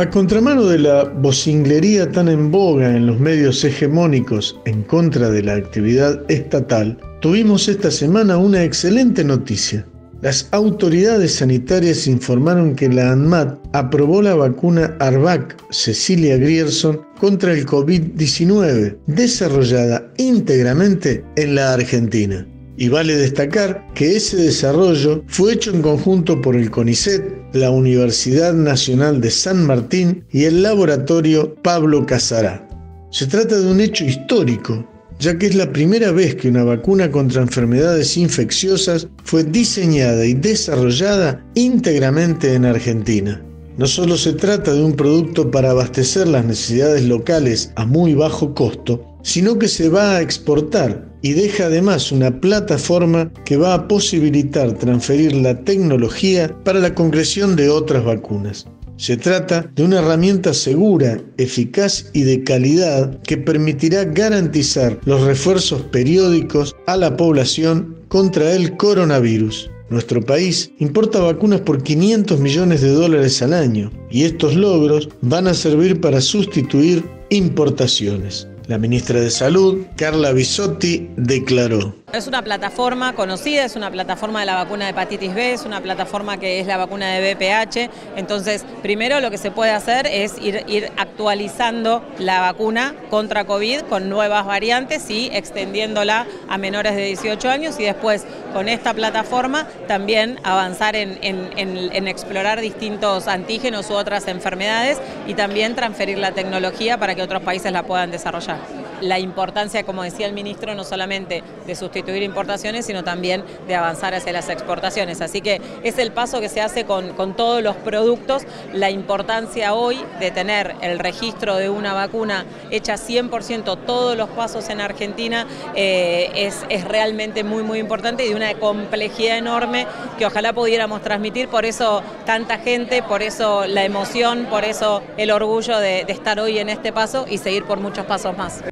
A contramano de la vocinglería tan en boga en los medios hegemónicos en contra de la actividad estatal, tuvimos esta semana una excelente noticia. Las autoridades sanitarias informaron que la ANMAT aprobó la vacuna Arvac Cecilia Grierson contra el COVID-19, desarrollada íntegramente en la Argentina. Y vale destacar que ese desarrollo fue hecho en conjunto por el CONICET, la Universidad Nacional de San Martín y el laboratorio Pablo Casará. Se trata de un hecho histórico, ya que es la primera vez que una vacuna contra enfermedades infecciosas fue diseñada y desarrollada íntegramente en Argentina. No solo se trata de un producto para abastecer las necesidades locales a muy bajo costo, sino que se va a exportar y deja además una plataforma que va a posibilitar transferir la tecnología para la concreción de otras vacunas. Se trata de una herramienta segura, eficaz y de calidad que permitirá garantizar los refuerzos periódicos a la población contra el coronavirus. Nuestro país importa vacunas por 500 millones de dólares al año y estos logros van a servir para sustituir importaciones. La ministra de Salud, Carla Bisotti, declaró. Es una plataforma conocida, es una plataforma de la vacuna de hepatitis B, es una plataforma que es la vacuna de BPH. Entonces, primero lo que se puede hacer es ir, actualizando la vacuna contra COVID con nuevas variantes y extendiéndola a menores de 18 años y después con esta plataforma también avanzar en explorar distintos antígenos u otras enfermedades y también transferir la tecnología para que otros países la puedan desarrollar. La importancia, como decía el ministro, no solamente de sustituir importaciones, sino también de avanzar hacia las exportaciones. Así que es el paso que se hace con, con todos los productos. La importancia hoy de tener el registro de una vacuna hecha 100%, todos los pasos en Argentina, eh, es, es realmente muy, muy importante y de una complejidad enorme que ojalá pudiéramos transmitir. Por eso tanta gente, por eso la emoción, por eso el orgullo de, de estar hoy en este paso y seguir por muchos pasos más.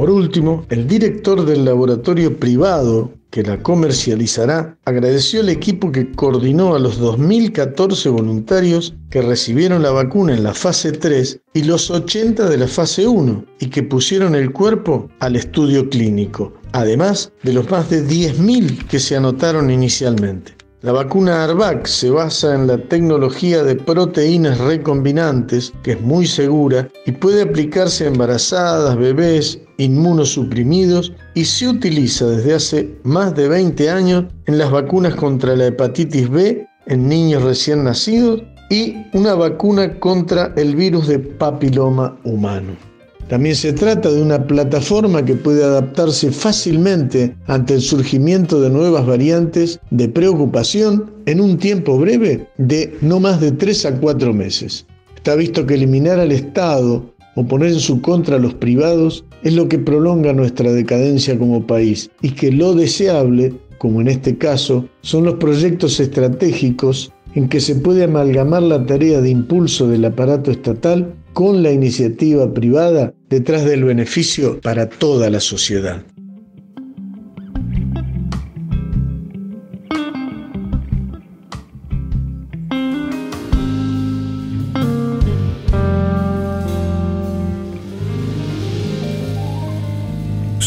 Por último, el director del laboratorio privado que la comercializará agradeció al equipo que coordinó a los 2014 voluntarios que recibieron la vacuna en la fase 3 y los 80 de la fase 1 y que pusieron el cuerpo al estudio clínico, además de los más de 10.000 que se anotaron inicialmente. La vacuna Arvac se basa en la tecnología de proteínas recombinantes, que es muy segura y puede aplicarse a embarazadas, bebés, inmunosuprimidos y se utiliza desde hace más de 20 años en las vacunas contra la hepatitis B en niños recién nacidos y una vacuna contra el virus de papiloma humano. También se trata de una plataforma que puede adaptarse fácilmente ante el surgimiento de nuevas variantes de preocupación en un tiempo breve de no más de 3 a 4 meses. Está visto que eliminar al Estado o poner en su contra a los privados es lo que prolonga nuestra decadencia como país y que lo deseable, como en este caso, son los proyectos estratégicos en que se puede amalgamar la tarea de impulso del aparato estatal con la iniciativa privada detrás del beneficio para toda la sociedad.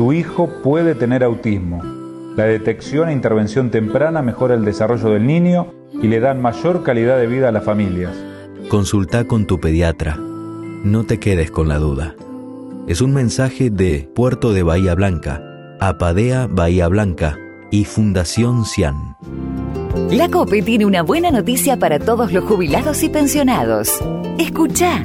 tu hijo puede tener autismo. La detección e intervención temprana mejora el desarrollo del niño y le dan mayor calidad de vida a las familias. Consulta con tu pediatra. No te quedes con la duda. Es un mensaje de Puerto de Bahía Blanca, Apadea Bahía Blanca y Fundación Cian. La COPE tiene una buena noticia para todos los jubilados y pensionados. Escucha.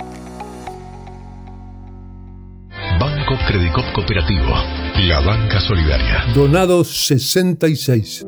Banco Credicop Cooperativo, la banca solidaria. Donados 66.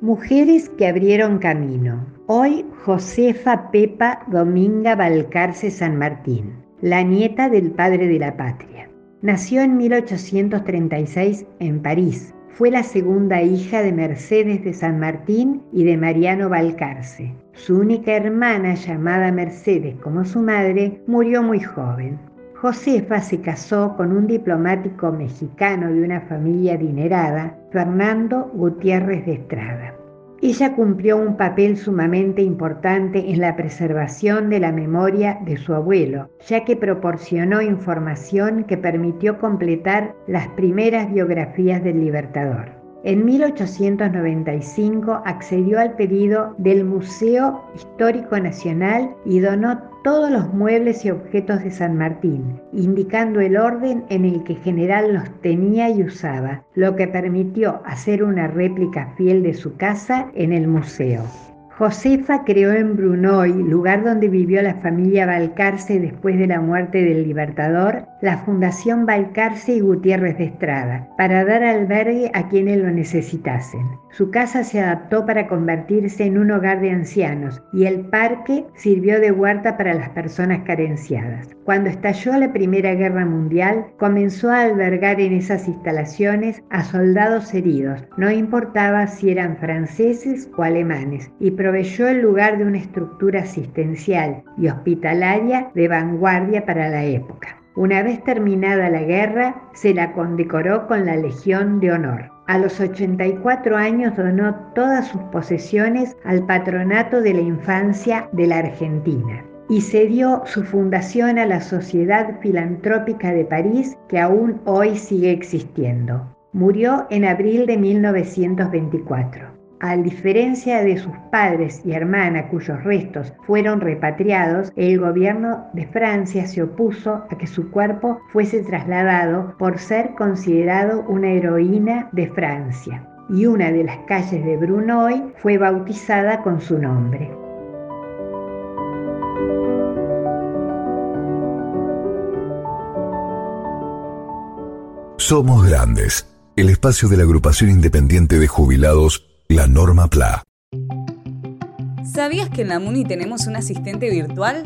Mujeres que abrieron camino. Hoy Josefa Pepa Dominga Balcarce San Martín, la nieta del padre de la patria. Nació en 1836 en París. Fue la segunda hija de Mercedes de San Martín y de Mariano Balcarce. Su única hermana, llamada Mercedes como su madre, murió muy joven. Josefa se casó con un diplomático mexicano de una familia adinerada, Fernando Gutiérrez de Estrada. Ella cumplió un papel sumamente importante en la preservación de la memoria de su abuelo, ya que proporcionó información que permitió completar las primeras biografías del libertador. En 1895 accedió al pedido del Museo Histórico Nacional y donó todos los muebles y objetos de San Martín, indicando el orden en el que general los tenía y usaba, lo que permitió hacer una réplica fiel de su casa en el museo. Josefa creó en Brunoy, lugar donde vivió la familia Balcarce después de la muerte del Libertador, la Fundación Balcarce y Gutiérrez de Estrada, para dar albergue a quienes lo necesitasen. Su casa se adaptó para convertirse en un hogar de ancianos y el parque sirvió de huerta para las personas carenciadas. Cuando estalló la Primera Guerra Mundial, comenzó a albergar en esas instalaciones a soldados heridos, no importaba si eran franceses o alemanes, y proveyó el lugar de una estructura asistencial y hospitalaria de vanguardia para la época. Una vez terminada la guerra, se la condecoró con la Legión de Honor. A los 84 años donó todas sus posesiones al Patronato de la Infancia de la Argentina y cedió su fundación a la Sociedad Filantrópica de París que aún hoy sigue existiendo. Murió en abril de 1924. A diferencia de sus padres y hermana cuyos restos fueron repatriados, el gobierno de Francia se opuso a que su cuerpo fuese trasladado por ser considerado una heroína de Francia, y una de las calles de Brunoy fue bautizada con su nombre. Somos Grandes, el espacio de la agrupación independiente de jubilados, la Norma PLA. ¿Sabías que en la MUNI tenemos un asistente virtual?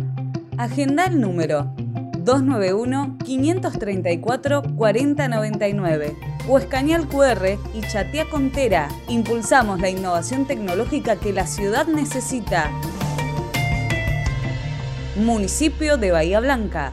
Agenda el número 291-534-4099 o escanea el QR y chatea con Tera. Impulsamos la innovación tecnológica que la ciudad necesita. Municipio de Bahía Blanca.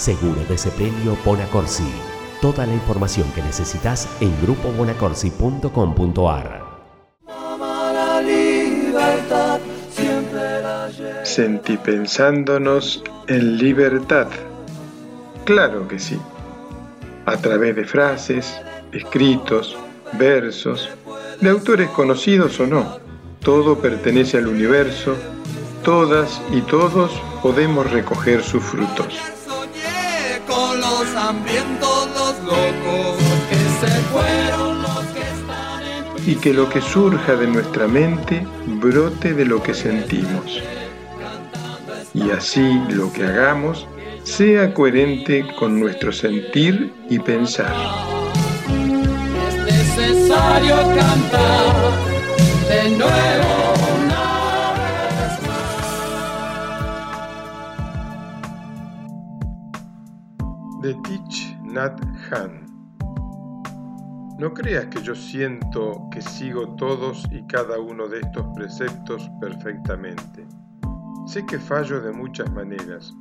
Seguro de Sepelio Bonacorsi. Toda la información que necesitas en grupobonacorsi.com.ar. Sentí pensándonos en libertad. Claro que sí. A través de frases, escritos, versos, de autores conocidos o no, todo pertenece al universo, todas y todos podemos recoger sus frutos. Con los hambrientos, los locos, que se fueron los que están en y que lo que surja de nuestra mente brote de lo que sentimos. Y así lo que hagamos sea coherente con nuestro sentir y pensar. Es necesario cantar de nuevo De Hanh. No creas que yo siento que sigo todos y cada uno de estos preceptos perfectamente. Sé que fallo de muchas maneras.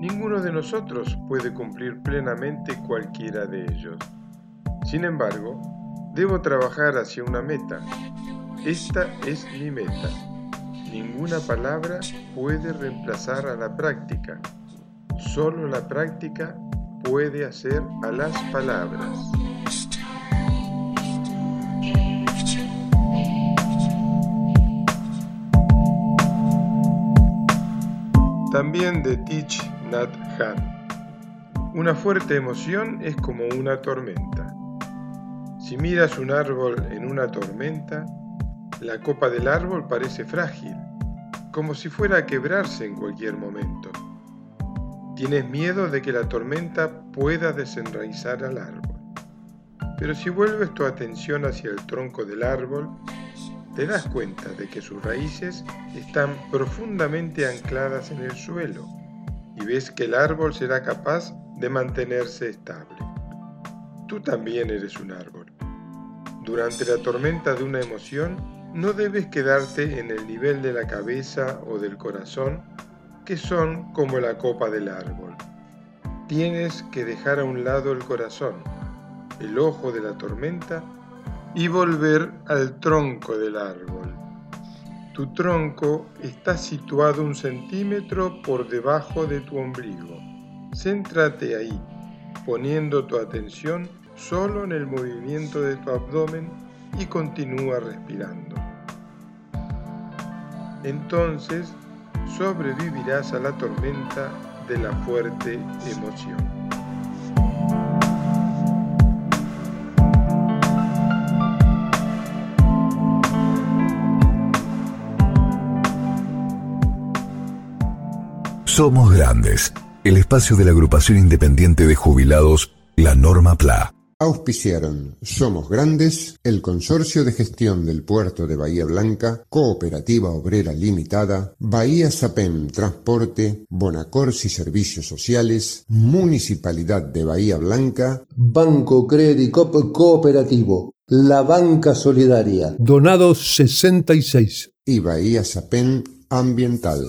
Ninguno de nosotros puede cumplir plenamente cualquiera de ellos. Sin embargo, debo trabajar hacia una meta. Esta es mi meta. Ninguna palabra puede reemplazar a la práctica. Solo la práctica puede hacer a las palabras. También de Thich Nhat Hanh. Una fuerte emoción es como una tormenta. Si miras un árbol en una tormenta, la copa del árbol parece frágil, como si fuera a quebrarse en cualquier momento. Tienes miedo de que la tormenta pueda desenraizar al árbol. Pero si vuelves tu atención hacia el tronco del árbol, te das cuenta de que sus raíces están profundamente ancladas en el suelo y ves que el árbol será capaz de mantenerse estable. Tú también eres un árbol. Durante la tormenta de una emoción, no debes quedarte en el nivel de la cabeza o del corazón, que son como la copa del árbol. Tienes que dejar a un lado el corazón, el ojo de la tormenta, y volver al tronco del árbol. Tu tronco está situado un centímetro por debajo de tu ombligo. Céntrate ahí, poniendo tu atención solo en el movimiento de tu abdomen y continúa respirando. Entonces sobrevivirás a la tormenta de la fuerte emoción. Somos Grandes, el espacio de la agrupación independiente de jubilados, la Norma PLA. Auspiciaron Somos Grandes, el Consorcio de Gestión del Puerto de Bahía Blanca, Cooperativa Obrera Limitada, Bahía Sapen Transporte, Bonacorsi Servicios Sociales, Municipalidad de Bahía Blanca, Banco Credicop Cooperativo, la banca solidaria. Donados 66. y Bahía Sapen Ambiental.